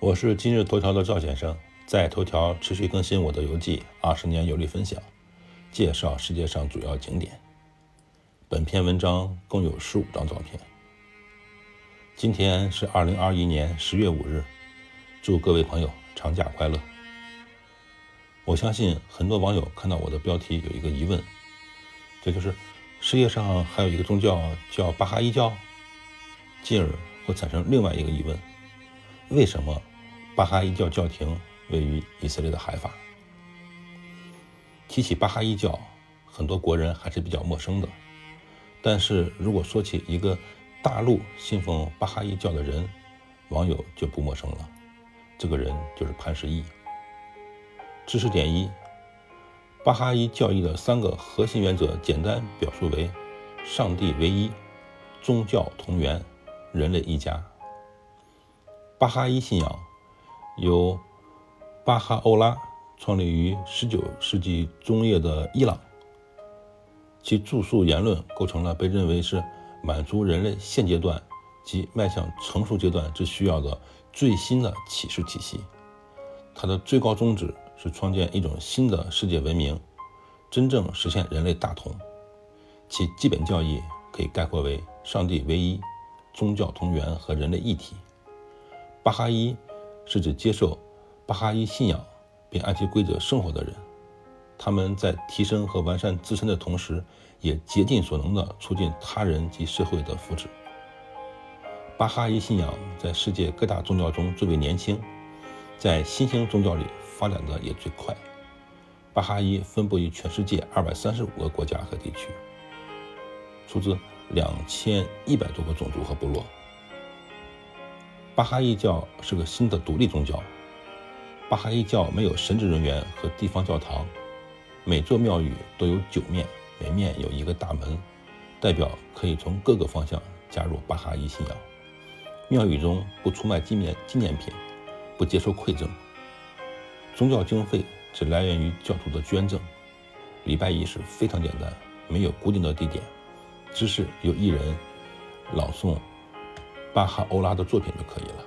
我是今日头条的赵先生，在头条持续更新我的游记，二十年游历分享，介绍世界上主要景点。本篇文章共有十五张照片。今天是二零二一年十月五日，祝各位朋友长假快乐。我相信很多网友看到我的标题有一个疑问，这就是世界上还有一个宗教叫巴哈伊教，进而会产生另外一个疑问：为什么？巴哈伊教教廷位于以色列的海法。提起巴哈伊教，很多国人还是比较陌生的。但是如果说起一个大陆信奉巴哈伊教的人，网友就不陌生了。这个人就是潘石屹。知识点一：巴哈伊教义的三个核心原则，简单表述为：上帝唯一，宗教同源，人类一家。巴哈伊信仰。由巴哈欧拉创立于19世纪中叶的伊朗，其著述言论构成了被认为是满足人类现阶段及迈向成熟阶段之需要的最新的启示体系。它的最高宗旨是创建一种新的世界文明，真正实现人类大同。其基本教义可以概括为：上帝唯一，宗教同源和人类一体。巴哈伊。是指接受巴哈伊信仰并按其规则生活的人，他们在提升和完善自身的同时，也竭尽所能地促进他人及社会的福祉。巴哈伊信仰在世界各大宗教中最为年轻，在新兴宗教里发展的也最快。巴哈伊分布于全世界二百三十五个国家和地区，出自两千一百多个种族和部落。巴哈伊教是个新的独立宗教。巴哈伊教没有神职人员和地方教堂，每座庙宇都有九面，每面有一个大门，代表可以从各个方向加入巴哈伊信仰。庙宇中不出卖纪念纪念品，不接受馈赠。宗教经费只来源于教徒的捐赠。礼拜仪式非常简单，没有固定的地点，只是由一人朗诵。巴哈欧拉的作品就可以了。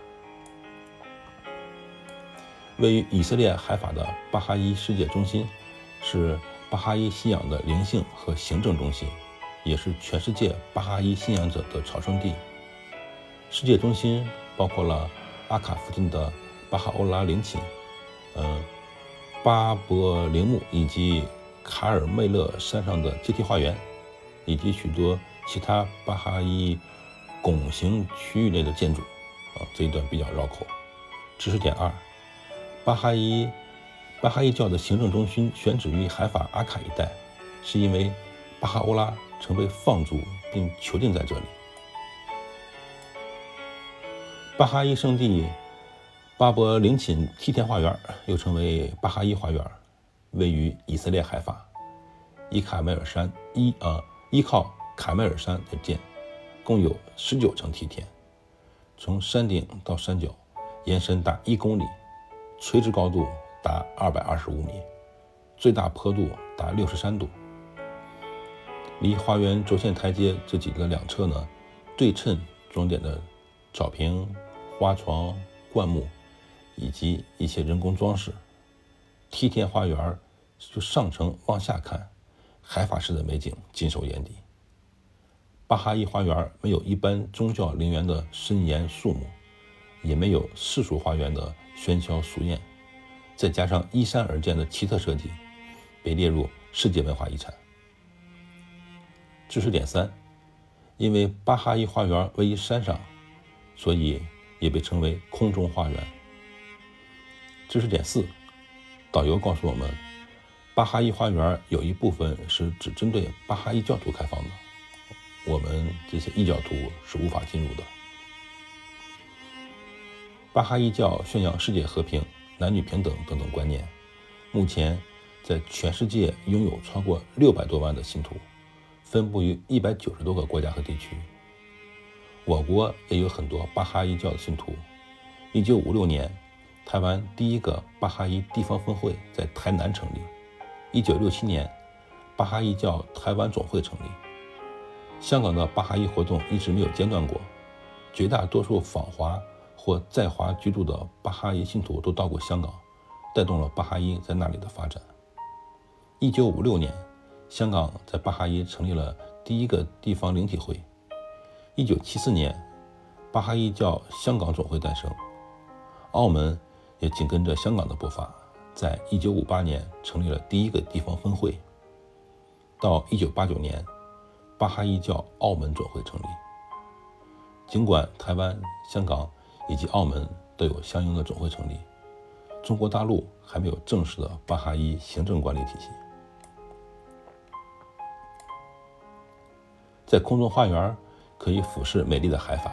位于以色列海法的巴哈伊世界中心，是巴哈伊信仰的灵性和行政中心，也是全世界巴哈伊信仰者的朝圣地。世界中心包括了阿卡附近的巴哈欧拉陵寝，嗯，巴伯陵墓以及卡尔梅勒山上的阶梯花园，以及许多其他巴哈伊。拱形区域内的建筑，啊，这一段比较绕口。知识点二：巴哈伊巴哈伊教的行政中心选址于海法阿卡一带，是因为巴哈欧拉曾被放逐并囚禁在这里。巴哈伊圣地巴伯陵寝梯田花园，又称为巴哈伊花园，位于以色列海法，依卡梅尔山依啊依靠卡梅尔山而建。共有十九层梯田，从山顶到山脚延伸达一公里，垂直高度达二百二十五米，最大坡度达六十三度。离花园轴线台阶这几个两侧呢，对称装点的草坪、花床、灌木以及一些人工装饰。梯田花园就上层往下看，海法式的美景尽收眼底。巴哈伊花园没有一般宗教陵园的森严肃穆，也没有世俗花园的喧嚣俗艳，再加上依山而建的奇特设计，被列入世界文化遗产。知识点三：因为巴哈伊花园位于山上，所以也被称为空中花园。知识点四：导游告诉我们，巴哈伊花园有一部分是只针对巴哈伊教徒开放的。我们这些异教徒是无法进入的。巴哈伊教宣扬世界和平、男女平等等等观念，目前在全世界拥有超过六百多万的信徒，分布于一百九十多个国家和地区。我国也有很多巴哈伊教的信徒。一九五六年，台湾第一个巴哈伊地方分会在台南成立。一九六七年，巴哈伊教台湾总会成立。香港的巴哈伊活动一直没有间断过，绝大多数访华或在华居住的巴哈伊信徒都到过香港，带动了巴哈伊在那里的发展。一九五六年，香港在巴哈伊成立了第一个地方灵体会。一九七四年，巴哈伊教香港总会诞生。澳门也紧跟着香港的步伐，在一九五八年成立了第一个地方分会。到一九八九年，巴哈伊教澳门总会成立。尽管台湾、香港以及澳门都有相应的总会成立，中国大陆还没有正式的巴哈伊行政管理体系。在空中花园可以俯视美丽的海法，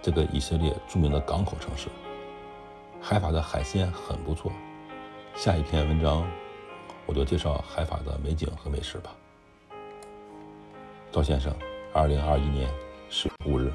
这个以色列著名的港口城市。海法的海鲜很不错。下一篇文章我就介绍海法的美景和美食吧。高先生，二零二一年十五日。